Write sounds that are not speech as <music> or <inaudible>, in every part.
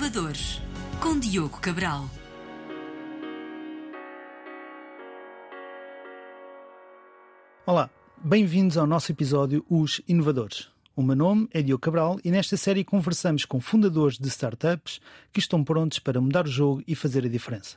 Inovadores, com Diogo Cabral. Olá, bem-vindos ao nosso episódio Os Inovadores. O meu nome é Diogo Cabral e nesta série conversamos com fundadores de startups que estão prontos para mudar o jogo e fazer a diferença.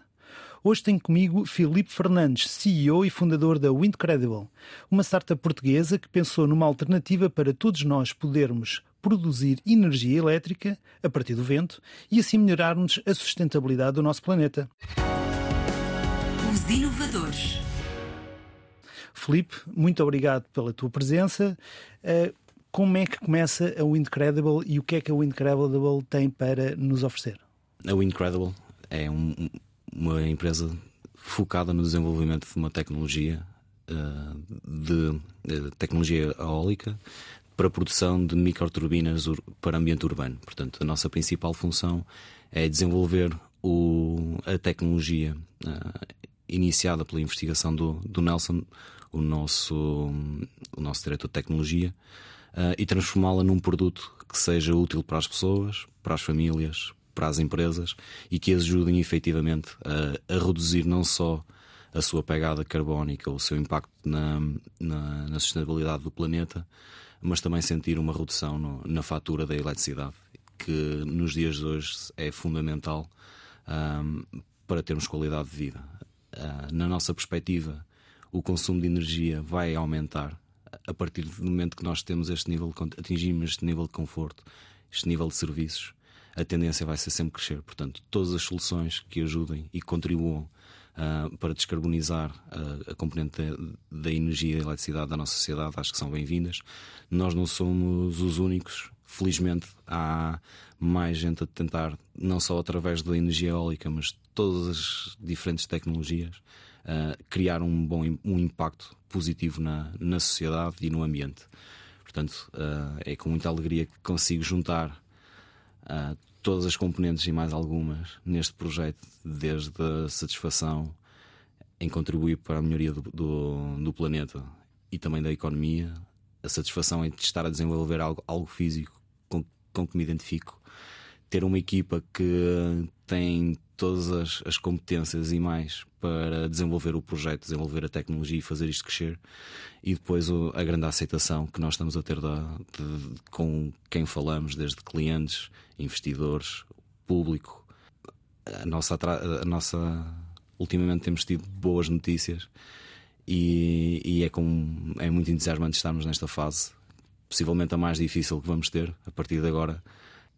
Hoje tenho comigo Filipe Fernandes, CEO e fundador da Windcredible, uma startup portuguesa que pensou numa alternativa para todos nós podermos produzir energia elétrica a partir do vento e assim melhorarmos a sustentabilidade do nosso planeta. Os Inovadores. Filipe, muito obrigado pela tua presença. Uh, como é que começa a Windcredible e o que é que a Windcredible tem para nos oferecer? A Windcredible é um, uma empresa focada no desenvolvimento de uma tecnologia uh, de, de, tecnologia eólica para a produção de microturbinas para ambiente urbano. Portanto, a nossa principal função é desenvolver o, a tecnologia uh, iniciada pela investigação do, do Nelson, o nosso, o nosso diretor de tecnologia, uh, e transformá-la num produto que seja útil para as pessoas, para as famílias, para as empresas e que ajudem efetivamente a, a reduzir não só a sua pegada carbónica, o seu impacto na, na, na sustentabilidade do planeta, mas também sentir uma redução no, na fatura da eletricidade, que nos dias de hoje é fundamental um, para termos qualidade de vida. Uh, na nossa perspectiva, o consumo de energia vai aumentar a partir do momento que nós temos este nível atingimos este nível de conforto, este nível de serviços a tendência vai ser sempre crescer. Portanto, todas as soluções que ajudem e contribuam uh, para descarbonizar uh, a componente da, energia e da eletricidade da nossa sociedade, acho que são bem-vindas. Nós não somos os únicos. Felizmente, há mais gente a tentar, não só através da energia eólica, mas todas as diferentes tecnologias, uh, criar um bom um impacto positivo na, na sociedade e no ambiente. Portanto, é com muita alegria que consigo juntar uh, todas as componentes e mais algumas neste projeto, desde a satisfação em contribuir para a melhoria do, do, do planeta e também da economia, a satisfação em estar a desenvolver algo, algo físico com, com que me identifico, ter uma equipa que tem todas as, as, competências e mais para desenvolver o projeto, desenvolver a tecnologia e fazer isto crescer. E depois o, a grande aceitação que nós estamos a ter da, de, com quem falamos, desde clientes, investidores, público. A nossa, a nossa ultimamente temos tido boas notícias e, e é, com, é muito entusiasmante estarmos nesta fase, possivelmente a mais difícil que vamos ter a partir de agora.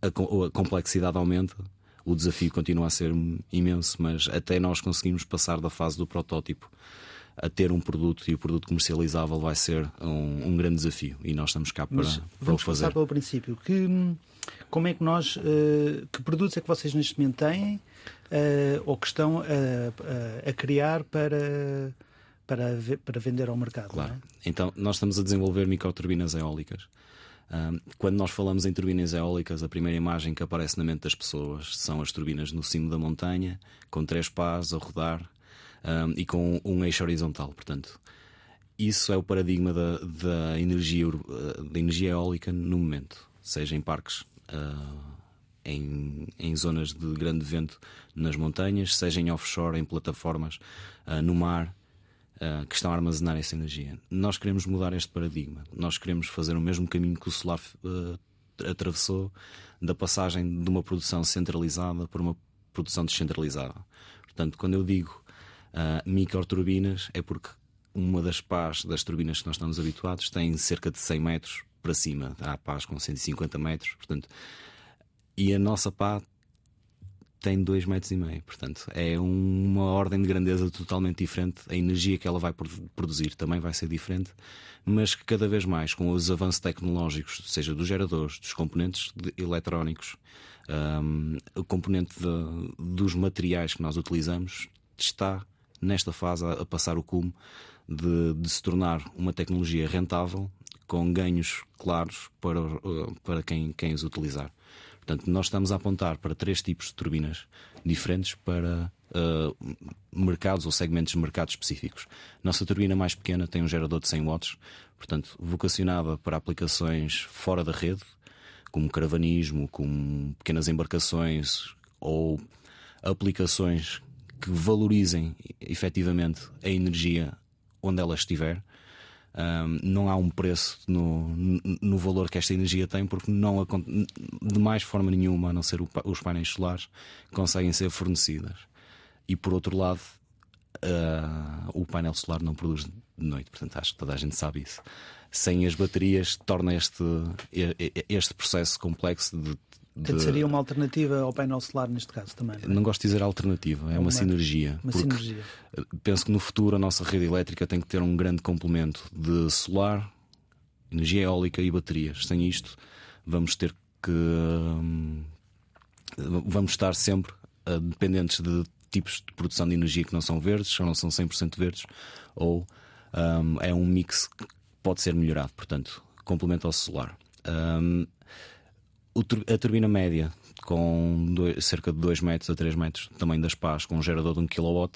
A, a complexidade aumenta, o desafio continua a ser imenso, mas até nós conseguimos passar da fase do protótipo a ter um produto e o produto comercializável vai ser um, um grande desafio e nós estamos cá para, para vamos o fazer. Vamos pelo princípio. Que, como é que nós, uh, que produtos é que vocês neste momento têm uh, ou que estão a, a, a criar para, para, para vender ao mercado? Claro. É? Então, nós estamos a desenvolver microturbinas eólicas. Quando nós falamos em turbinas eólicas, a primeira imagem que aparece na mente das pessoas são as turbinas no cimo da montanha, com três pás a rodar um, e com um eixo horizontal. Portanto, isso é o paradigma da, da, energia, da energia eólica no momento, seja em parques, uh, em, em, zonas de grande vento nas montanhas, seja em offshore, em plataformas, uh, no mar. Uh, que estão a armazenar essa energia. Nós queremos mudar este paradigma. Nós queremos fazer o mesmo caminho que o solar atravessou da passagem de uma produção centralizada para uma produção descentralizada. Portanto, quando eu digo uh, microturbinas é porque uma das pás das turbinas que nós estamos habituados tem cerca de 100 metros para cima. Há pás com 150 metros, portanto. E a nossa pá tem 2 metros e meio, portanto é uma ordem de grandeza totalmente diferente. A energia que ela vai produzir também vai ser diferente, mas que cada vez mais, com os avanços tecnológicos, seja dos geradores, dos componentes eletrónicos, um, o componente de, dos materiais que nós utilizamos, está nesta fase, a, a passar o cume de, de, se tornar uma tecnologia rentável com ganhos claros para, uh, para quem, quem os utilizar. Portanto, nós estamos a apontar para três tipos de turbinas diferentes para uh, mercados ou segmentos de mercado específicos. Nossa turbina mais pequena tem um gerador de 100 watts, portanto, vocacionada para aplicações fora da rede, como caravanismo, como pequenas embarcações ou aplicações que valorizem efetivamente a energia onde ela estiver. Um, não há um preço no, no valor que esta energia tem, porque não de mais forma nenhuma, a não ser os painéis solares, conseguem ser fornecidas. E por outro lado, uh, o painel solar não produz de noite, portanto acho que toda a gente sabe isso. Sem as baterias, torna este, este processo complexo de Portanto, seria uma alternativa ao painel solar neste caso também. Não, é? não gosto de dizer alternativa, é uma, uma sinergia. Uma sinergia. Penso que no futuro a nossa rede elétrica tem que ter um grande complemento de solar, energia eólica e baterias. Sem isto, vamos ter que. Hum, vamos estar sempre uh, dependentes de tipos de produção de energia que não são verdes, ou não são 100% verdes, ou um, é um mix que pode ser melhorado. Portanto, complemento ao solar. Um, a turbina média, com dois, cerca de 2 metros a 3 metros, tamanho das pás, com um gerador de 1 kW,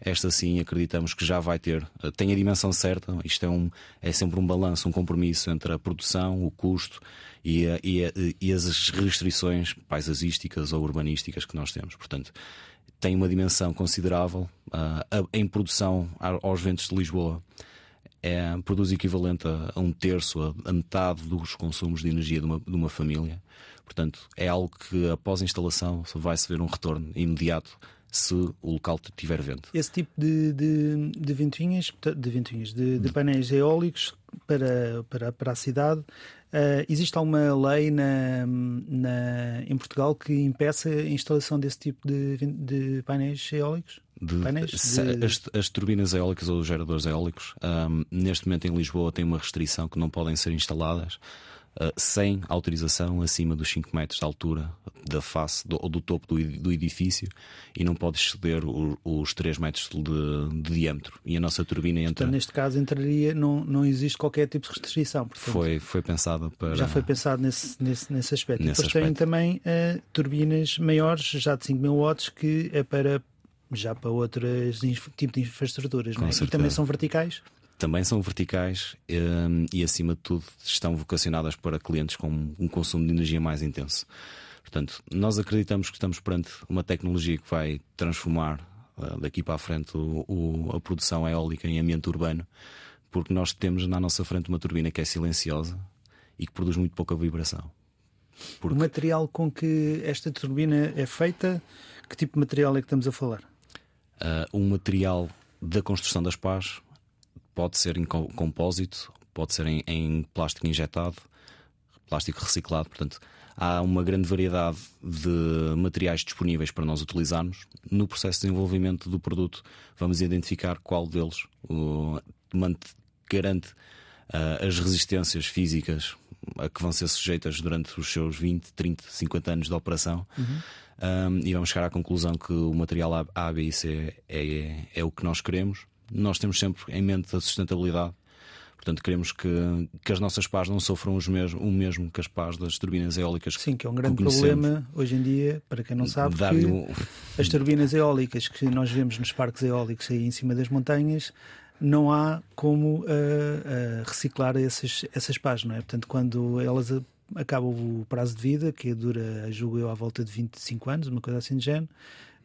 esta sim acreditamos que já vai ter, eh, tem a dimensão certa, isto é, um, é sempre um balanço, um compromisso entre a produção, o custo e, a, e, a, e as restrições paisagísticas ou urbanísticas que nós temos. Portanto, tem uma dimensão considerável uh, em produção aos ventos de Lisboa é, produz equivalente a, a um terço, a, a, metade dos consumos de energia de uma, de uma família. Portanto, é algo que após a instalação vai-se ver um retorno imediato se o local tiver vento. Esse tipo de, de, de ventoinhas, de, ventoinhas de, de painéis eólicos para, para, para a cidade, uh, existe alguma lei na, na, em Portugal que impeça a instalação desse tipo de, de painéis eólicos? De, painéis de... As, as, turbinas eólicas ou os geradores eólicos, um, neste momento em Lisboa, tem uma restrição que não podem ser instaladas sem autorização acima dos 5 metros de altura da face do, ou do topo do, edifício e não pode exceder o, os 3 metros de, de, diâmetro. E a nossa turbina entra. Então, neste caso, entraria, não, não existe qualquer tipo de restrição. Portanto, foi, foi pensada para. Já foi pensado nesse, nesse, nesse aspecto. Nesse e depois aspecto. tem também uh, turbinas maiores, já de 5 mil watts, que é para já para outros tipos de infraestruturas. É? E também são verticais? Também são verticais um, e, acima de tudo, estão vocacionadas para clientes com um consumo de energia mais intenso. Portanto, nós acreditamos que estamos perante uma tecnologia que vai transformar uh, daqui para a frente o, o, a produção eólica em ambiente urbano, porque nós temos na nossa frente uma turbina que é silenciosa e que produz muito pouca vibração. Porque... O material com que esta turbina é feita, que tipo de material é que estamos a falar? Uh, um material da construção das pás pode ser em compósito, pode ser em, em plástico injetado, plástico reciclado, portanto, há uma grande variedade de materiais disponíveis para nós utilizarmos. No processo de desenvolvimento do produto, vamos identificar qual deles uh, garante uh, as resistências físicas a que vão ser sujeitas durante os seus 20, 30, 50 anos de operação. Uhum um, e vamos chegar à conclusão que o material A, A B e C é, é, é o que nós queremos. Nós temos sempre em mente a sustentabilidade. Portanto, queremos que, que as nossas pás não sofram os mesmo, o mesmo que as pás das turbinas eólicas. Sim, que é um grande problema hoje em dia, para quem não sabe, que um... <laughs> as turbinas eólicas que nós vemos nos parques eólicos aí em cima das montanhas, não há como uh, uh, reciclar essas, essas pás, não é? Portanto, quando elas acaba o prazo de vida, que dura, julgo eu, à volta de 25 anos, uma coisa assim de género.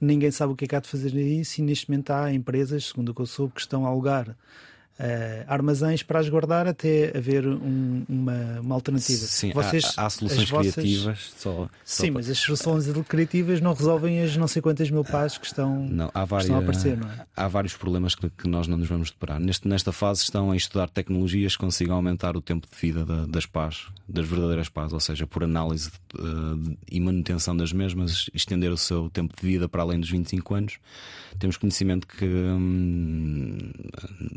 Ninguém sabe o que é que há de fazer nisso e neste momento há empresas, segundo o que eu soube, que estão a alugar uh, armazéns para as guardar até haver um, uma, uma alternativa. Sim, Vocês, há, há soluções vossas... criativas. Só, Sim, só mas as soluções criativas não resolvem as não sei quantas mil pás que estão, não, há várias, estão a aparecer. Não é? Há vários problemas que, que, nós não nos vamos deparar. Neste, nesta fase estão a estudar tecnologias que consigam aumentar o tempo de vida da, das pás, das verdadeiras pás, ou seja, por análise uh, e manutenção das mesmas, estender o seu tempo de vida para além dos 25 anos. Temos conhecimento que hum,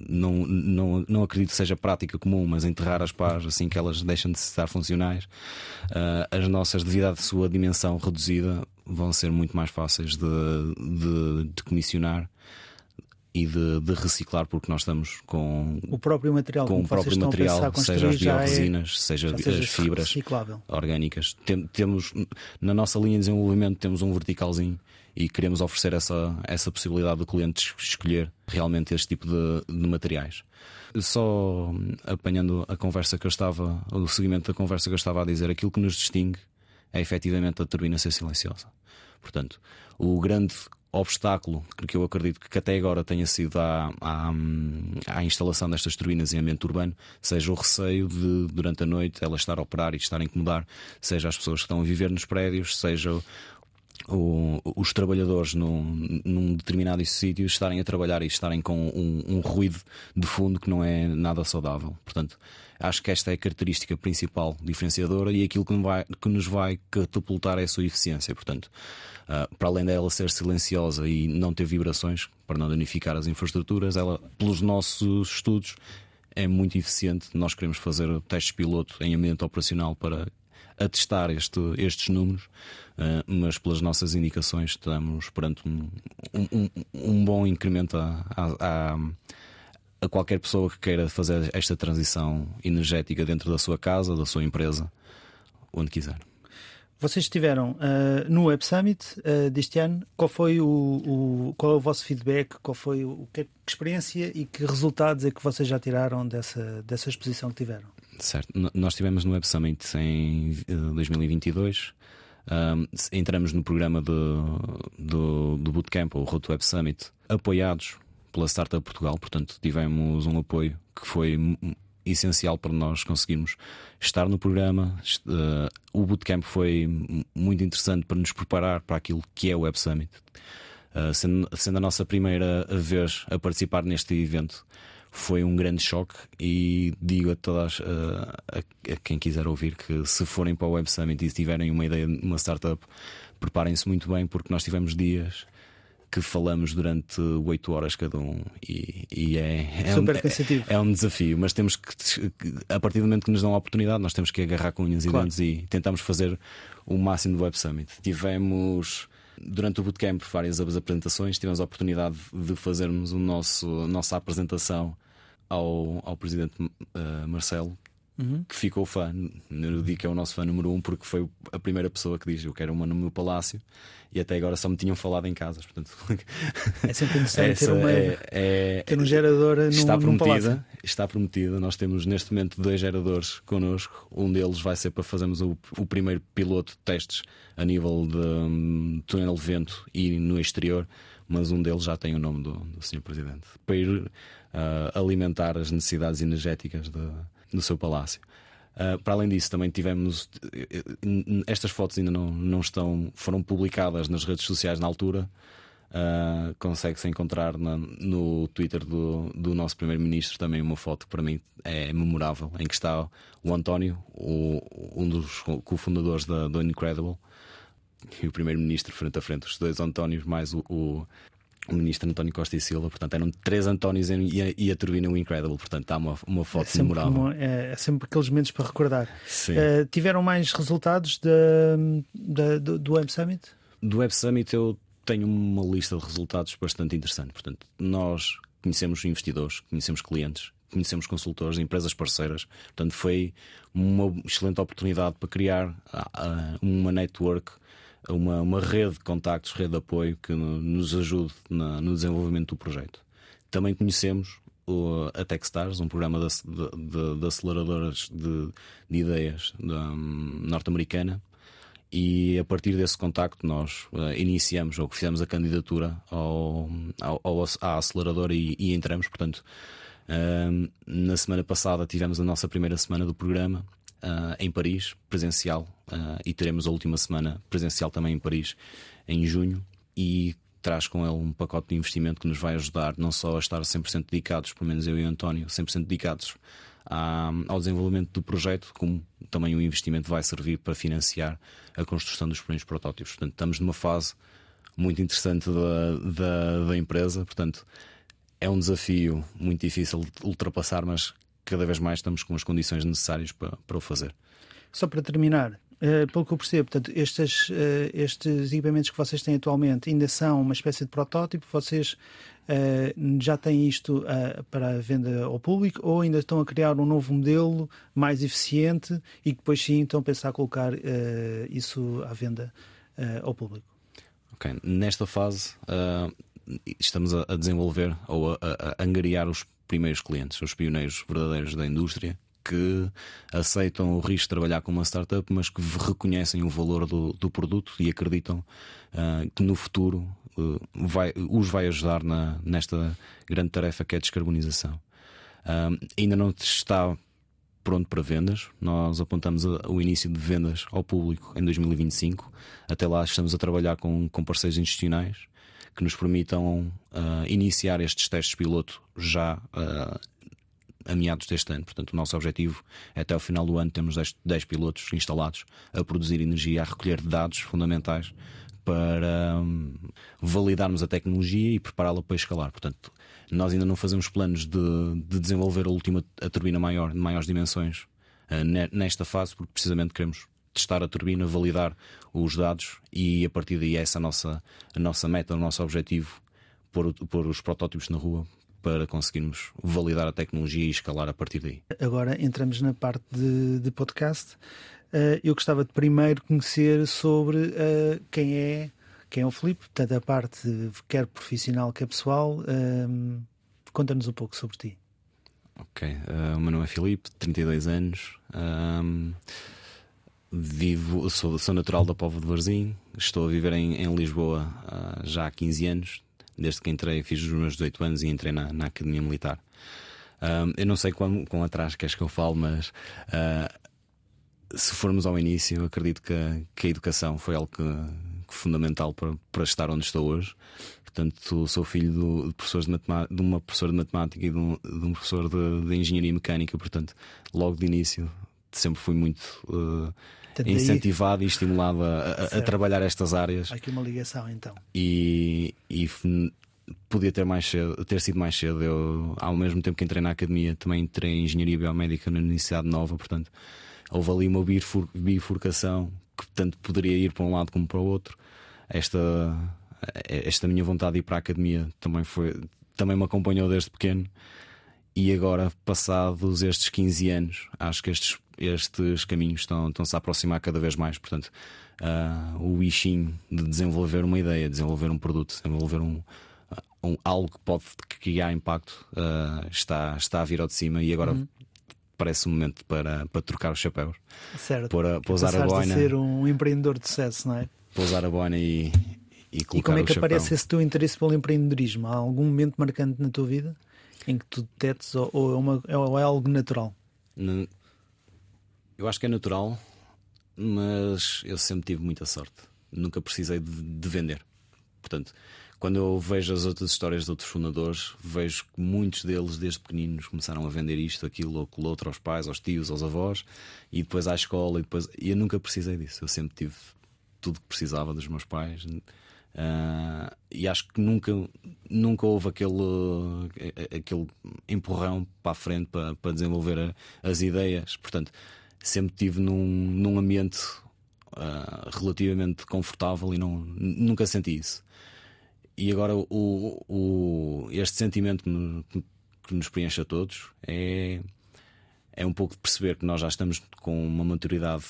não, não, não acredito que seja prática comum, mas enterrar as pás assim que elas deixam de estar funcionais, uh, as nossas, devido à sua dimensão reduzida, vão ser muito mais fáceis de, de, de comissionar e de, de, reciclar porque nós estamos com o próprio material com o próprio material seja as bioresinas é, seja, seja as fibras reciclável. orgânicas Tem, temos na nossa linha de desenvolvimento temos um verticalzinho e queremos oferecer essa, essa possibilidade do cliente escolher realmente este tipo de, de materiais. Só apanhando a conversa que eu estava, o seguimento da conversa que eu estava a dizer, aquilo que nos distingue é efetivamente a turbina ser silenciosa. Portanto, o grande obstáculo que eu acredito que até agora tenha sido à, à, à, instalação destas turbinas em ambiente urbano, seja o receio de, durante a noite, ela estar a operar e estar a incomodar, seja as pessoas que estão a viver nos prédios, seja o, os trabalhadores num, num, determinado sítio estarem a trabalhar e estarem com um, um, ruído de fundo que não é nada saudável. Portanto, acho que esta é a característica principal diferenciadora e aquilo que vai, que nos vai catapultar é a sua eficiência. Portanto, uh, para além dela ser silenciosa e não ter vibrações, para não danificar as infraestruturas, ela, pelos nossos estudos, é muito eficiente. Nós queremos fazer testes piloto em ambiente operacional para atestar este, estes números, uh, mas pelas nossas indicações estamos perante um, um, um bom incremento a, a, a, qualquer pessoa que queira fazer esta transição energética dentro da sua casa, da sua empresa, onde quiser. Vocês estiveram uh, no Web Summit uh, deste ano. Qual foi o, o, qual é o vosso feedback? Qual foi o, que, que experiência e que resultados é que vocês já tiraram dessa, dessa exposição que tiveram? Certo. Nós estivemos no Web Summit em 2022. Eh, um, entramos no programa do, do, do Bootcamp, o Road Web Summit, apoiados pela Startup Portugal. Portanto, tivemos um apoio que foi essencial para nós conseguirmos estar no programa. Uh, o Bootcamp foi muito interessante para nos preparar para aquilo que é o Web Summit. Uh, sendo, sendo a nossa primeira vez a participar neste evento, foi um grande choque e digo a todas uh, a, a, quem quiser ouvir que se forem para o Web Summit e tiverem uma ideia de uma startup, preparem-se muito bem porque nós tivemos dias que falamos durante oito horas cada um e, e é, é, Super um, cansativo. É, é, um desafio, mas temos que, a partir do momento que nos dão a oportunidade, nós temos que agarrar com unhas claro. e dentes e tentamos fazer o máximo do Web Summit. Tivemos durante o bootcamp várias apresentações, tivemos a oportunidade de fazermos o nosso, a nossa apresentação ao, ao presidente uh, Marcelo, Uhum. que ficou fã. Eu digo que é o nosso fã número um porque foi a primeira pessoa que diz: Eu quero uma no meu palácio e até agora só me tinham falado em casas. Portanto, é sempre interessante ter, uma, é, é, ter um gerador está prometida, num Está prometida. Nós temos neste momento dois geradores connosco. Um deles vai ser para fazermos o, o primeiro piloto de testes a nível de um, túnel de vento e no exterior, mas um deles já tem o nome do, do Sr. Presidente para ir uh, alimentar as necessidades energéticas do seu palácio. Uh, para além disso, também tivemos. Estas fotos ainda não, não estão. foram publicadas nas redes sociais na altura. Uh, Consegue-se encontrar na, no Twitter do, do nosso Primeiro-Ministro também uma foto que para mim é memorável, em que está o António, o, um dos cofundadores da, do Incredible, e o Primeiro-Ministro frente a frente, os dois Antónios, mais o, o, o ministro António Costa e Silva, portanto eram três Antónios e a, e a turbina o Incredible, portanto está uma, uma foto é memorável. Uma, é, é, sempre aqueles momentos para recordar. Uh, tiveram mais resultados de, de, do, do Web Summit? Do Web Summit eu tenho uma lista de resultados bastante interessante. Portanto, nós conhecemos investidores, conhecemos clientes, conhecemos consultores, empresas parceiras. Portanto, foi uma excelente oportunidade para criar uh, uma network uma, uma rede de contactos, rede de apoio que nos ajude na, no desenvolvimento do projeto. Também conhecemos o, a Techstars, um programa de, de, de aceleradoras de, de ideias um, norte-americana, e a partir desse contacto nós uh, iniciamos ou fizemos a candidatura ao, ao, ao à aceleradora e, e entramos. Portanto, uh, na semana passada tivemos a nossa primeira semana do programa uh, em Paris, presencial, uh, e teremos a última semana presencial também em Paris, em junho, e traz com ele um pacote de investimento que nos vai ajudar não só a estar 100% dedicados, pelo menos eu e o António, 100% dedicados à, ao desenvolvimento do projeto, como também o investimento vai servir para financiar a construção dos primeiros protótipos. Portanto, estamos numa fase muito interessante da, da, da empresa, portanto. É um desafio muito difícil de ultrapassar, mas cada vez mais estamos com as condições necessárias para, para o fazer. Só para terminar, uh, pelo que eu percebo, portanto, estes, uh, estes equipamentos que vocês têm atualmente ainda são uma espécie de protótipo, vocês uh, já têm isto para a venda ao público ou ainda estão a criar um novo modelo mais eficiente e depois sim estão a pensar a colocar isso à venda ao público? Ok. Nesta fase, estamos a, a, desenvolver ou a, a, a angariar os primeiros clientes, os pioneiros verdadeiros da indústria que aceitam o risco de trabalhar com uma startup, mas que reconhecem o valor do, do produto e acreditam uh, que no futuro uh, vai, os vai ajudar na, nesta grande tarefa que é a descarbonização. Uh, ainda não está pronto para vendas. Nós apontamos o início de vendas ao público em 2025. Até lá estamos a trabalhar com, com parceiros institucionais que nos permitam uh, iniciar estes testes piloto já uh, a meados deste ano. Portanto, o nosso objetivo é até ao final do ano temos 10, 10 pilotos instalados a produzir energia, a recolher dados fundamentais para um, validarmos a tecnologia e prepará-la para escalar. Portanto, nós ainda não fazemos planos de, de desenvolver a última a turbina maior, de maiores dimensões uh, nesta fase, porque precisamente queremos testar a turbina, validar os dados e a partir daí essa é a nossa, a nossa meta, o nosso objetivo, pôr, pôr os protótipos na rua para conseguirmos validar a tecnologia e escalar a partir daí. Agora entramos na parte de, de podcast. Uh, eu gostava de primeiro conhecer sobre uh, quem é quem é o Filipe, portanto, a parte quer profissional, quer pessoal. Uh, Conta-nos um pouco sobre ti. Ok, o meu nome é Filipe, 32 anos. Um, vivo, sou, sou natural da Povo de Varzim, estou a viver em, em Lisboa já há 15 anos, desde que entrei, fiz os meus 18 anos e entrei na, na Academia Militar. Uh, eu não sei quão, quão atrás queres que eu fale, mas uh, se formos ao início, eu acredito que, que a educação foi algo que, que fundamental para, para estar onde estou hoje. Portanto, sou filho do, de, professores de, de uma professora de matemática e de um, de um professor de, de, engenharia mecânica. Portanto, logo de início, sempre fui muito uh, incentivado e estimulado a, a, a, trabalhar estas áreas. Há aqui uma ligação então. E, e podia ter mais cedo, ter sido mais cedo. Eu, ao mesmo tempo que entrei na academia, também entrei em engenharia biomédica na Universidade Nova, portanto, houve ali uma bifurcação que tanto poderia ir para um lado como para o outro. Esta, esta minha vontade de ir para a academia também foi também me acompanhou desde pequeno. E agora, passados estes 15 anos, acho que estes estes caminhos estão, estão-se a aproximar cada vez mais. Portanto, uh, o wishing de desenvolver uma ideia, desenvolver um produto, desenvolver um, um algo que pode criar impacto uh, está, está a vir ao de cima e agora. Uhum. Parece o um momento para, para trocar os chapéus. Certo. Para, para usar a boina. ser um empreendedor de sucesso, não é? Para usar a boina e, e E como é que aparece esse teu interesse pelo empreendedorismo? Há algum momento marcante na tua vida em que tu detectes ou, ou, é, uma, ou é algo natural? Eu acho que é natural, mas eu sempre tive muita sorte. Nunca precisei de, de vender. Portanto, quando eu vejo as outras histórias de outros fundadores, vejo que muitos deles, desde pequeninos, começaram a vender isto, aquilo ou aquilo outro aos pais, aos tios, aos avós, e depois à escola. E, depois... e eu nunca precisei disso. Eu sempre tive tudo que precisava dos meus pais. Uh, e acho que nunca, nunca houve aquele, aquele empurrão para a frente para, para desenvolver a, as ideias. Portanto, sempre tive num, num ambiente uh, relativamente confortável e não, nunca senti isso. E agora o, o, este sentimento que nos, preenche a todos é, é um pouco de perceber que nós já estamos com uma maturidade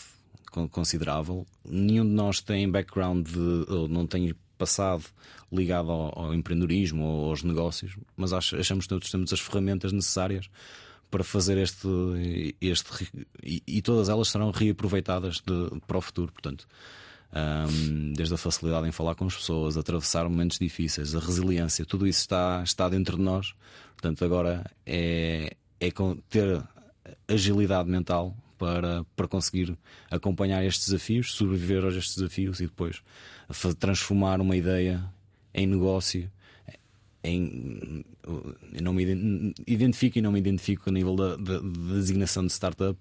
considerável. Nenhum de nós tem background de, ou não tem passado ligado ao, ao empreendedorismo ou aos negócios, mas achamos que todos temos as ferramentas necessárias para fazer este. este e, e todas elas serão reaproveitadas de, para o futuro. Portanto, um, desde a facilidade em falar com as pessoas, atravessar momentos difíceis, a resiliência, tudo isso está, está dentro de nós. Portanto, agora é, é ter agilidade mental para, para conseguir acompanhar estes desafios, sobreviver a estes desafios e depois transformar uma ideia em negócio em, não me identifico e não me identifico a nível da, da, da, designação de startup,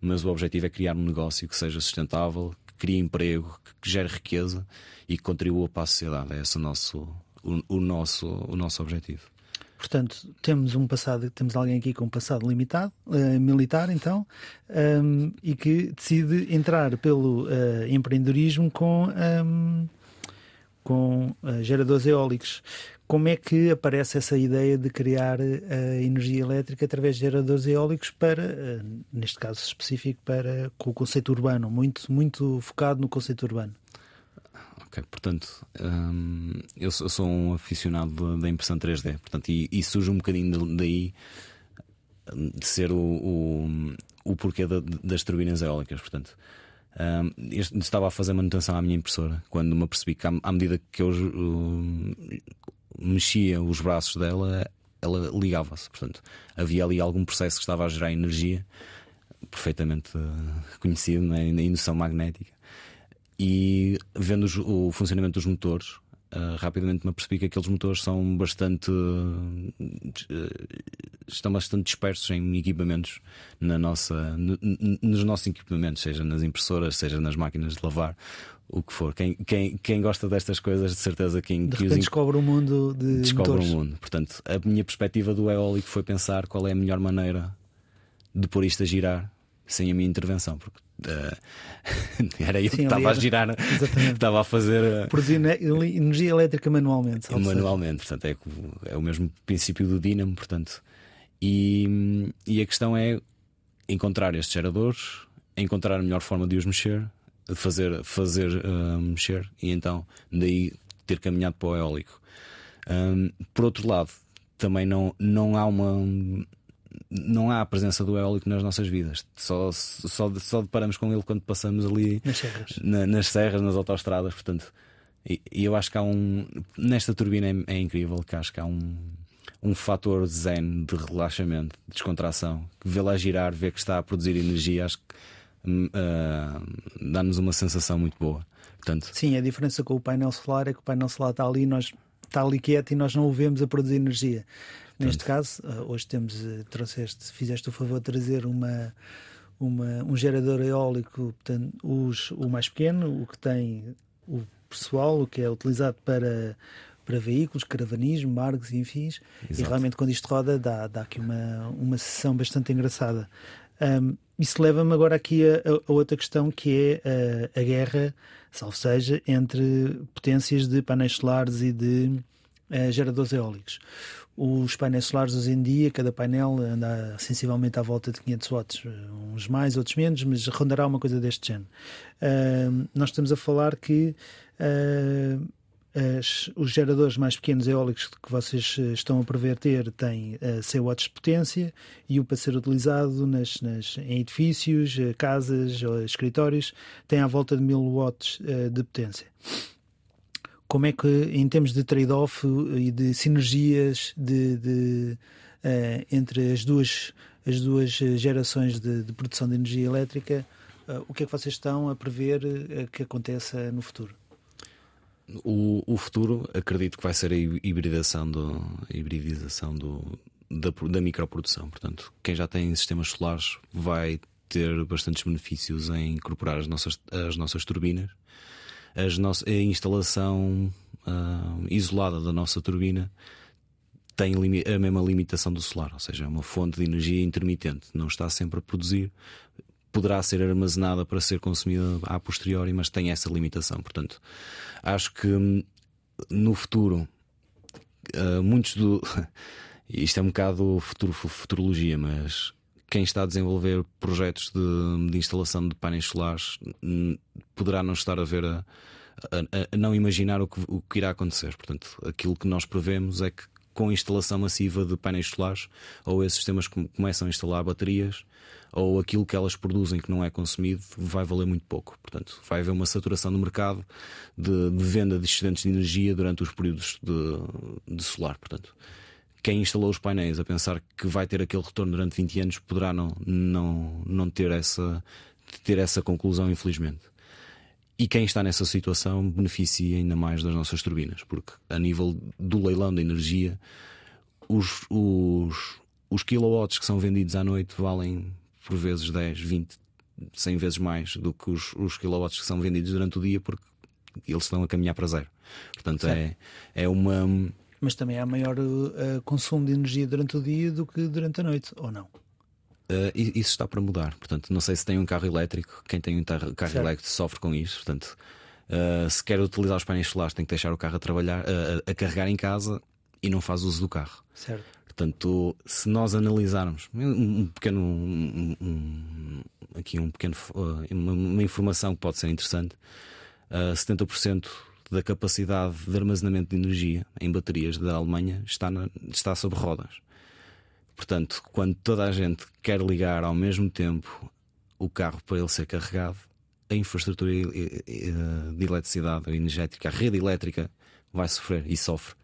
mas o objetivo é criar um negócio que seja sustentável, que crie emprego, que gere riqueza e que contribua para a sociedade. É esse o nosso, o, o nosso, o nosso objetivo. Portanto, temos um passado, temos alguém aqui com um passado limitado, uh, militar, então, um, e que decide entrar pelo uh, empreendedorismo com, um, com uh, geradores eólicos. Como é que aparece essa ideia de criar a energia elétrica através de geradores eólicos para, neste caso específico, para com o conceito urbano, muito, muito focado no conceito urbano? Ok, portanto, hum, eu, sou, eu, sou, um aficionado da impressão 3D, portanto, e, e surge um bocadinho daí de ser o, o, o porquê da, das turbinas eólicas. Portanto, um, estava a fazer manutenção à minha impressora quando me apercebi que, à, à medida que eu uh, mexia os braços dela, ela ligava-se. Portanto, havia ali algum processo que estava a gerar energia, perfeitamente uh, conhecido na, na indução magnética. E vendo o funcionamento dos motores, Uh, rapidamente me apercebi que aqueles motores são bastante. Uh, estão bastante dispersos em equipamentos na nossa, nos nossos equipamentos, seja nas impressoras, seja nas máquinas de lavar, o que for. Quem, quem, quem gosta destas coisas, de certeza quem de repente descobre o um mundo de descobre motores. o um mundo. Portanto, a minha perspectiva do eólico foi pensar qual é a melhor maneira de pôr isto a girar sem a minha intervenção, porque uh, <laughs> era eu Sim, que estava a girar, estava a fazer. Uh, Produzir energia elétrica manualmente. Manualmente, portanto, é, é, o mesmo princípio do dínamo, portanto. E, e a questão é encontrar estes geradores, encontrar a melhor forma de os mexer, fazer, fazer uh, mexer, e então daí ter caminhado para o eólico. Um, por outro lado, também não, não há uma não há a presença do eólico nas nossas vidas. Só, só, só deparamos com ele quando passamos ali nas serras, na, nas, serras, nas autoestradas. Portanto, e, e, eu acho que há um. Nesta turbina é, é, incrível que acho que há um, um fator zen de relaxamento, de descontração, que vê-la girar, vê que está a produzir energia, acho que uh, dá-nos uma sensação muito boa. Portanto, Sim, a diferença com o painel solar é que o painel solar está ali, nós está ali quieto e nós não o vemos a produzir energia. Neste caso, eh, hoje temos, eh, trouxeste, fizeste o favor de trazer uma, uma, um gerador eólico, portanto, os, o mais pequeno, o que tem o pessoal, o que é utilizado para, para veículos, caravanismo, margos e enfins. Exato. E realmente, quando isto roda, dá, dá aqui uma, uma sessão bastante engraçada. Um, isso leva-me agora aqui a, a, outra questão que é a, a guerra, salvo seja, entre potências de painéis solares e de uh, geradores eólicos. Os painéis solares hoje em dia, cada painel anda sensivelmente à volta de 500 watts, uns mais, outros menos, mas rondará uma coisa deste género. Uh, nós estamos a falar que uh, as, os geradores mais pequenos eólicos que vocês ah, estão a prever ter têm uh, 100 watts de potência e o para ser utilizado nas, nas, em edifícios, casas ou escritórios tem à volta de 1000 watts uh, de potência como é que, em termos de trade-off e de sinergias de, de uh, entre as duas, as duas gerações de, de produção de energia elétrica, uh, o que é que vocês estão a prever uh, que aconteça no futuro? O, o, futuro acredito que vai ser a hibridação, do, a hibridização do, da, da microprodução. Portanto, quem já tem sistemas solares vai ter bastantes benefícios em incorporar as nossas, as nossas turbinas as no a instalação uh, isolada da nossa turbina tem a mesma limitação do solar, ou seja, é uma fonte de energia intermitente, não está sempre a produzir, poderá ser armazenada para ser consumida a posteriori, mas tem essa limitação. Portanto, acho que hum, no futuro, uh, muitos do. <laughs> Isto é um bocado futuro, futurologia, mas quem está a desenvolver projetos de, de instalação de painéis solares poderá não estar a ver a, a, a não imaginar o que, o que irá acontecer. Portanto, aquilo que nós prevemos é que com instalação massiva de painéis solares, ou esses sistemas começam a instalar baterias, ou aquilo que elas produzem que não é consumido vai valer muito pouco. Portanto, vai haver uma saturação no mercado de, de venda de excedentes de energia durante os períodos de, de solar. Portanto, quem instalou os painéis a pensar que vai ter aquele retorno durante 20 anos poderá não, não, não ter, essa, ter essa conclusão, infelizmente. E quem está nessa situação beneficia ainda mais das nossas turbinas, porque a nível do leilão da energia, os, os, os kilowatts que são vendidos à noite valem por vezes 10, 20, 100 vezes mais do que os, os kilowatts que são vendidos durante o dia, porque eles estão a caminhar para zero. Portanto, é, é uma mas também há maior uh, consumo de energia durante o dia do que durante a noite, ou não? Uh, isso está para mudar. Portanto, não sei se tem um carro elétrico. Quem tem um carro, carro elétrico sofre com isso. Portanto, uh, se quer utilizar os painéis solares, tem que deixar o carro a trabalhar, uh, a carregar em casa e não faz uso do carro. Certo. Portanto, se nós analisarmos um pequeno, um, um, aqui um pequeno, uma, uma, informação que pode ser interessante, 70% da capacidade de armazenamento de energia em baterias da Alemanha está, na, está sobre rodas. Portanto, quando toda a gente quer ligar ao mesmo tempo o carro para ele ser carregado, a infraestrutura de eletricidade energética, a rede elétrica, vai sofrer e sofre.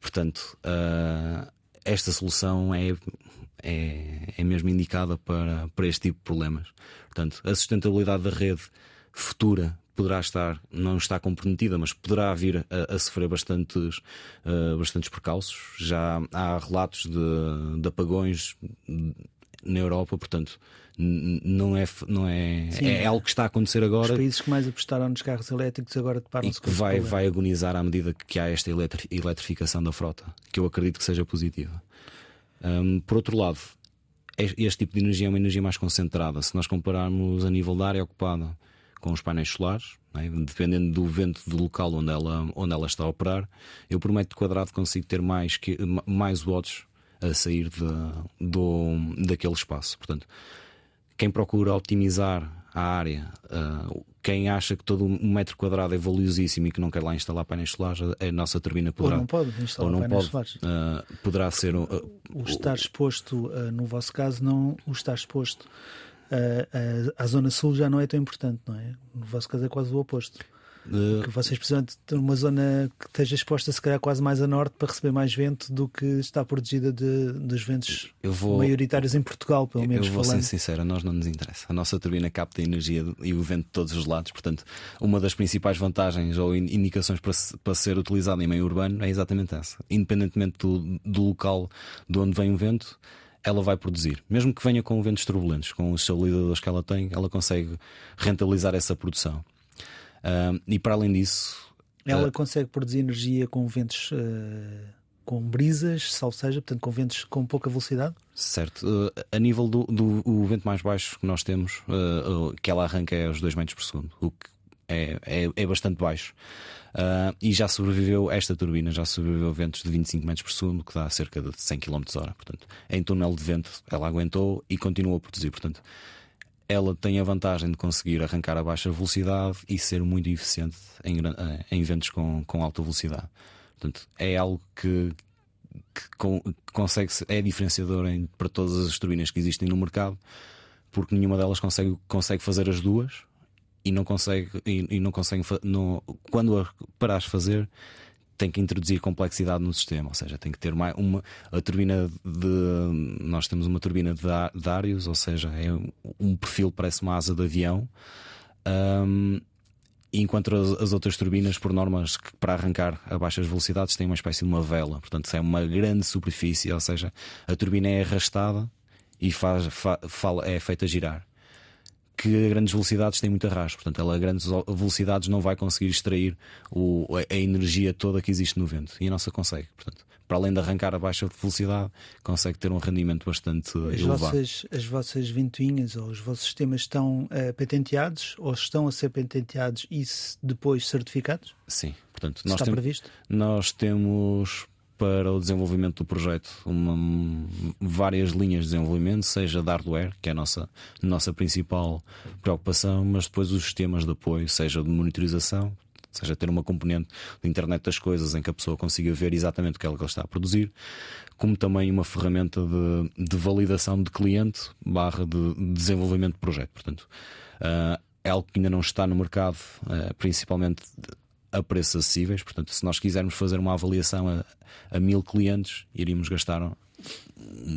Portanto, uh, esta solução é, é, é mesmo indicada para, para este tipo de problemas. Portanto, a sustentabilidade da rede futura poderá estar, não está comprometida, mas poderá vir a, a sofrer bastantes, uh, bastantes percalços. Já há relatos de, de apagões na Europa, portanto, não é, não é, Sim, é algo que está a acontecer agora. Os países que mais apostaram nos carros elétricos agora deparam-se com vai, vai agonizar à medida que há esta eletrificação da frota, que eu acredito que seja positiva. Um, por outro lado, este tipo de energia é uma energia mais concentrada. Se nós compararmos a nível da área ocupada com os painéis solares, é? dependendo do vento do local onde ela, onde ela está a operar, eu por metro quadrado consigo ter mais, que, mais watts a sair de, do, daquele espaço. Portanto, quem procura optimizar a área, uh, quem acha que todo um metro quadrado é valiosíssimo e que não quer lá instalar painéis solares, a nossa turbina poderá. Ou não pode instalar não painéis pode, solares. Uh, poderá ser. Uh, o estar exposto, no vosso caso, não o estar exposto à zona sul já não é tão importante, não é? No vosso caso é quase o oposto. Que vocês precisam de ter uma zona que esteja exposta, se calhar, quase mais a norte para receber mais vento do que está protegida de, dos ventos vou, maioritários em Portugal, pelo menos. Eu vou falando. ser sincero, a nós não nos interessa. A nossa turbina capta a energia e o vento de todos os lados, portanto, uma das principais vantagens ou indicações para, para ser utilizada em meio urbano é exatamente essa. Independentemente do, do local de onde vem o vento ela vai produzir. Mesmo que venha com ventos turbulentos, com os estabilizadores que ela tem, ela consegue rentabilizar essa produção. Uh, e para além disso. Ela uh, consegue produzir energia com ventos. Uh, com brisas, salvo seja, portanto, com ventos com pouca velocidade? Certo. a nível do, do o vento mais baixo que nós temos, que ela arranca é aos 2 metros por segundo, o que é, é, é bastante baixo. Uh, e já sobreviveu esta turbina, já sobreviveu ventos de 25 metros por segundo, que dá cerca de 100 km hora. Portanto, em túnel de vento, ela aguentou e continuou a produzir. Portanto, ela tem a vantagem de conseguir arrancar a baixa velocidade e ser muito eficiente em, eh, em ventos com, com alta velocidade. Portanto, é algo que, que consegue é diferenciador em, para todas as turbinas que existem no mercado, porque nenhuma delas consegue, consegue fazer as duas e não consegue e, e não consegue quando a parares fazer tem que introduzir complexidade no sistema, ou seja, tem que ter mais uma a turbina de nós temos uma turbina de Darius, ou seja, é um perfil parece uma asa de avião. Um, enquanto as, as, outras turbinas, por normas que para arrancar a baixas velocidades, têm uma espécie de uma vela, portanto, é uma grande superfície, ou seja, a turbina é arrastada e faz, fa, é feita girar que a grandes velocidades tem muito arrasto, portanto, ela a grandes velocidades não vai conseguir extrair o, a energia toda que existe no vento e a nossa consegue. Portanto, para além de arrancar a baixa velocidade, consegue ter um rendimento bastante as elevado. Vossas, as vossas ventoinhas ou os vossos sistemas estão uh, patenteados ou estão a ser patenteados e depois certificados? Sim, portanto, nós está temos, previsto? Nós temos para o desenvolvimento do projeto uma, várias linhas de desenvolvimento, seja de hardware, que é a nossa, nossa principal preocupação, mas depois os sistemas de apoio, seja de monitorização, seja ter uma componente de internet das coisas em que a pessoa consiga ver exatamente o que ela está a produzir, como também uma ferramenta de, de validação de cliente barra de desenvolvimento de projeto. Portanto, uh, é algo que ainda não está no mercado, uh, principalmente a preços acessíveis. Portanto, se nós quisermos fazer uma avaliação a, a mil clientes, iríamos gastar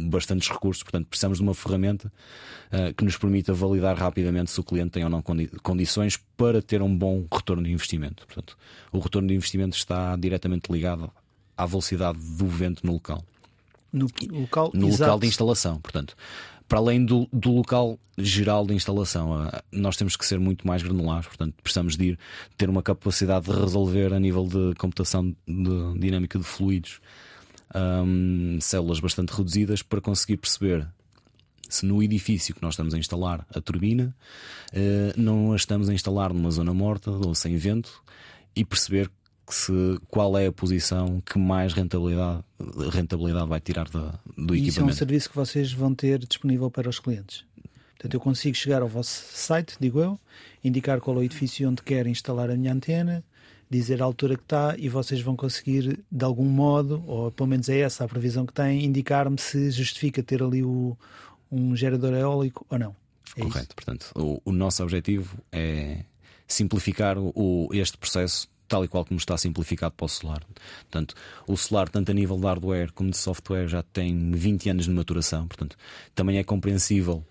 bastantes recursos. Portanto, precisamos de uma ferramenta uh, que nos permita validar rapidamente se o cliente tem ou não condi condições para ter um bom retorno de investimento. Portanto, o retorno de investimento está diretamente ligado à velocidade do vento no local. No local, no local de instalação. Portanto, para além do, do, local geral de instalação, eh, nós temos que ser muito mais granulares, portanto, precisamos de ir, ter uma capacidade de resolver a nível de computação de dinâmica de fluidos um, células bastante reduzidas para conseguir perceber se no edifício que nós estamos a instalar a turbina uh, não a estamos a instalar numa zona morta ou sem vento e perceber se, qual é a posição que mais rentabilidade, rentabilidade vai tirar da, do e equipamento. Isso é um serviço que vocês vão ter disponível para os clientes. Portanto, eu consigo chegar ao vosso site, digo eu, indicar qual é o edifício onde quero instalar a minha antena, dizer a altura que está e vocês vão conseguir, de algum modo, ou pelo menos é essa a previsão que têm, indicar-me se justifica ter ali o, um gerador eólico ou não. É Correto, isso? portanto, o, o, nosso objetivo é simplificar o, este processo tal e qual como está simplificado para o solar. Portanto, o solar, tanto a nível de hardware como de software, já tem 20 anos de maturação, portanto, também é compreensível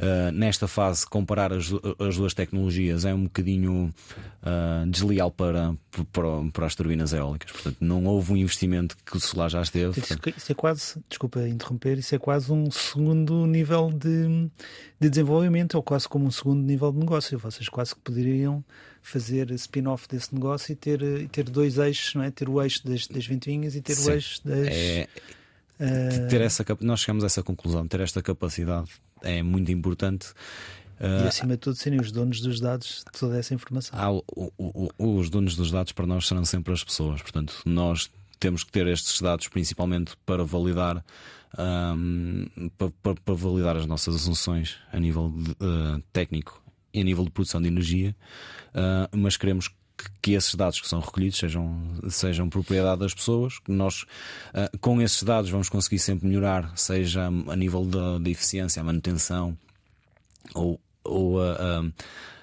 Uh, nesta fase, comparar as, as, duas tecnologias é um bocadinho uh, desleal para, para, para, as turbinas eólicas. Portanto, não houve um investimento que o solar já esteve. Isso, isso, é quase, desculpa interromper, isso é quase um segundo nível de, de desenvolvimento, ou quase como um segundo nível de negócio. Vocês quase que poderiam fazer spin-off desse negócio e ter, e ter dois eixos, não é? ter o eixo das, das ventoinhas e ter Sim. o eixo das. É... Ter essa, nós chegamos a essa conclusão, ter esta capacidade é muito importante. E ah, acima de tudo serem os donos dos dados de toda essa informação. O, o, o, os donos dos dados para nós serão sempre as pessoas. Portanto, nós temos que ter estes dados principalmente para validar um, para, para, para, validar as nossas assunções a nível de, uh, técnico e a nível de produção de energia, uh, mas queremos que esses dados que são recolhidos sejam, sejam propriedade das pessoas. Nós, uh, com esses dados, vamos conseguir sempre melhorar, seja a nível da, eficiência, a manutenção ou, ou a,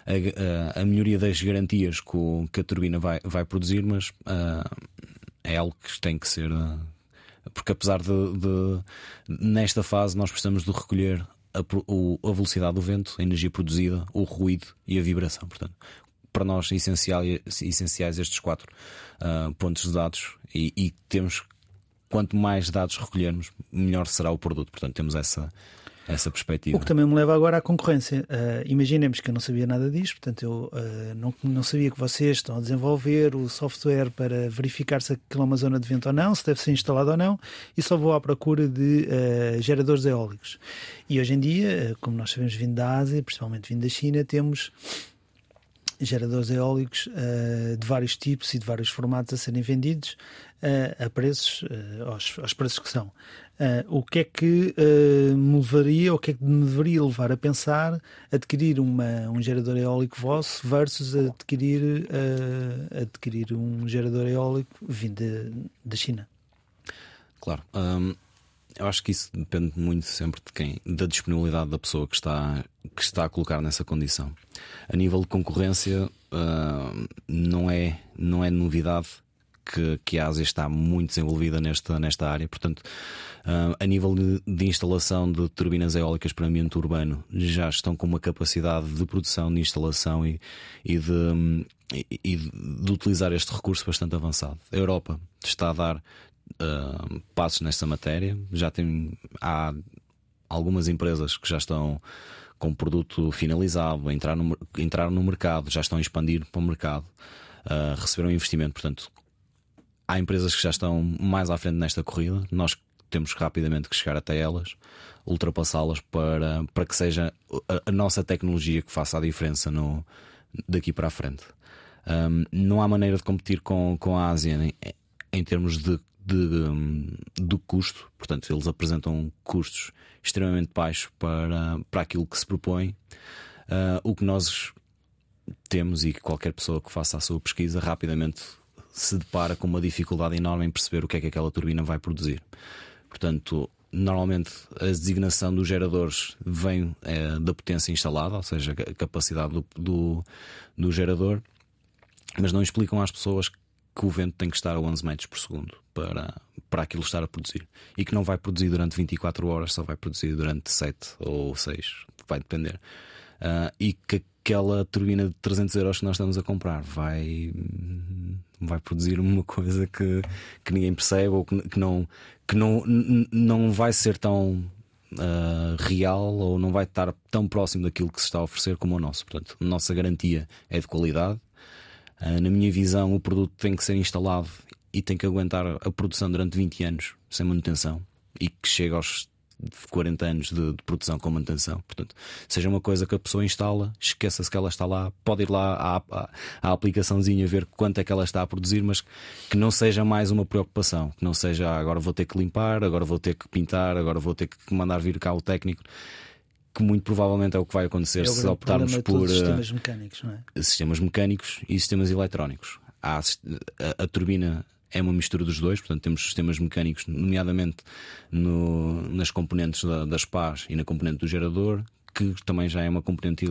a, a, melhoria das garantias que, a turbina vai, vai produzir, mas uh, é algo que tem que ser. Uh, porque apesar de, de, nesta fase nós precisamos de recolher a, a, velocidade do vento, a energia produzida, o ruído e a vibração. Portanto, para nós essencial, essenciais estes quatro uh, pontos de dados e, e, temos quanto mais dados recolhermos, melhor será o produto. Portanto, temos essa. Essa perspectiva. O que também me leva agora à concorrência. Uh, imaginemos que eu não sabia nada disto, portanto, eu uh, não, não sabia que vocês estão a desenvolver o software para verificar se aquilo é uma zona de vento ou não, se deve ser instalado ou não, e só vou à procura de geradores eólicos. E hoje em dia, como nós sabemos vindo da Ásia, principalmente vindo da China, temos geradores eólicos uh, de vários tipos e de vários formatos a serem vendidos uh, a preços, uh, aos, aos, preços que são. o que é que me levaria, o que é que me deveria levar a pensar adquirir uma, um gerador eólico vosso versus adquirir, adquirir um gerador eólico vindo da China? Claro. Um, eu acho que isso depende muito sempre de quem, da disponibilidade da pessoa que está, que está a colocar nessa condição. A nível de concorrência, uh, não, é, não é novidade que, que a Ásia está muito desenvolvida nesta, nesta área. Portanto, uh, a nível de, de, instalação de turbinas eólicas para ambiente urbano, já estão com uma capacidade de produção, de instalação e, e, de, e de utilizar este recurso bastante avançado. A Europa está a dar uh, passos nesta matéria. Já tem há algumas empresas que já estão com produto finalizado, entrar no, entrar no mercado, já estão a expandir para o mercado, uh, receberam investimento. Portanto, há empresas que já estão mais à frente nesta corrida. Nós temos rapidamente que chegar até elas, ultrapassá-las para, para que seja a, a, nossa tecnologia que faça a diferença no, daqui para a frente. Um, não há maneira de competir com, com a Ásia em, em termos de de, hum, do custo, portanto, eles apresentam custos extremamente baixos para, para aquilo que se propõe. Uh, o que nós temos e que qualquer pessoa que faça a sua pesquisa rapidamente se depara com uma dificuldade enorme em perceber o que é que aquela turbina vai produzir. Portanto, normalmente a designação dos geradores vem é, da potência instalada, ou seja, a capacidade do, do, do gerador, mas não explicam às pessoas que o vento tem que estar a 11 metros por segundo para, para aquilo estar a produzir. E que não vai produzir durante 24 horas, só vai produzir durante 7 ou 6, vai depender. Uh, e que aquela turbina de 300 euros que nós estamos a comprar vai, vai produzir uma coisa que, que ninguém percebe ou que, que, não, que não, não vai ser tão uh, real ou não vai estar tão próximo daquilo que se está a oferecer como o nosso. Portanto, nossa garantia é de qualidade. Uh, na minha visão, o produto tem que ser instalado e tem que aguentar a produção durante 20 anos sem manutenção e que chega aos 40 anos de, de, produção com manutenção. Portanto, seja uma coisa que a pessoa instala, esqueça-se que ela está lá, pode ir lá à, à, à, aplicaçãozinha ver quanto é que ela está a produzir, mas que não seja mais uma preocupação, que não seja ah, agora vou ter que limpar, agora vou ter que pintar, agora vou ter que mandar vir cá o técnico. Que muito provavelmente é o que vai acontecer é se optarmos por sistemas mecânicos, não é? sistemas mecânicos e sistemas eletrónicos há, a, a, turbina é uma mistura dos dois, portanto temos sistemas mecânicos, nomeadamente no, nas componentes da, das pás e na componente do gerador, que também já é uma componente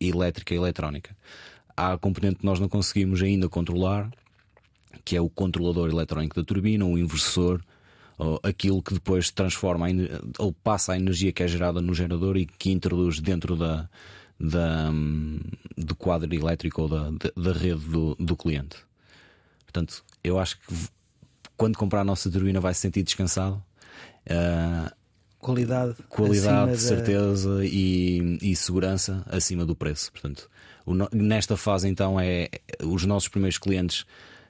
elétrica e eletrónica. Há a componente que nós não conseguimos ainda controlar, que é o controlador eletrónico da turbina, o inversor, ou aquilo que depois transforma ou passa a energia que é gerada no gerador e que introduz dentro da, da do quadro elétrico ou da, da, rede do, do cliente. Portanto, eu acho que quando comprar a nossa turbina vai se sentir descansado. Uh, qualidade, qualidade certeza e, e, segurança acima do preço. Portanto, o, nesta fase então é os nossos primeiros clientes.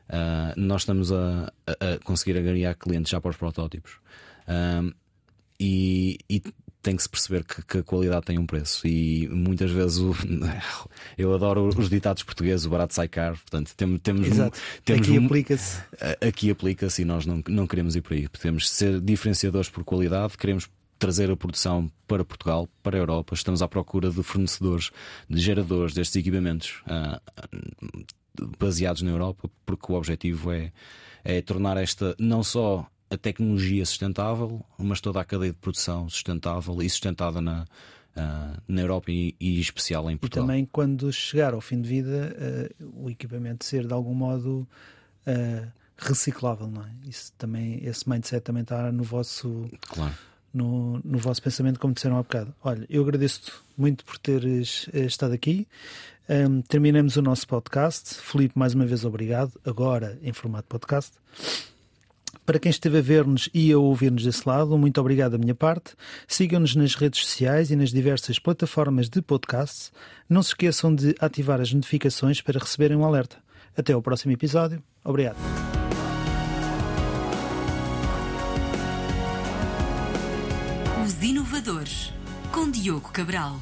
Uh, nós estamos a, a, a, conseguir agregar clientes já para os protótipos. Uh, e, e tem que se perceber que, que, a qualidade tem um preço. E muitas vezes o, <laughs> eu adoro os ditados portugueses, o barato sai caro. Portanto, temos, temos, Exato. temos aqui aplica-se. Aqui aplica-se e nós não, não queremos ir por aí. De ser diferenciadores por qualidade, queremos trazer a produção para Portugal, para a Europa. Estamos à procura de fornecedores, de geradores destes equipamentos uh, baseados na Europa, porque o objetivo é, é tornar esta não só a tecnologia sustentável, mas toda a cadeia de produção sustentável e sustentada na, uh, na Europa e, e especial em Portugal. E também quando chegar ao fim de vida, uh, o equipamento ser de algum modo uh, reciclável, não é? Isso também, esse mindset também está no vosso. Claro. No, no vosso pensamento, como disseram há bocado. Olha, eu agradeço-te muito por teres estado aqui. Um, terminamos o nosso podcast. Felipe, mais uma vez, obrigado. Agora em formato podcast. Para quem esteve a ver-nos e a ouvir-nos desse lado, muito obrigado da minha parte. Sigam-nos nas redes sociais e nas diversas plataformas de podcast. Não se esqueçam de ativar as notificações para receberem um alerta. Até ao próximo episódio. Obrigado. Os Inovadores, com Diogo Cabral.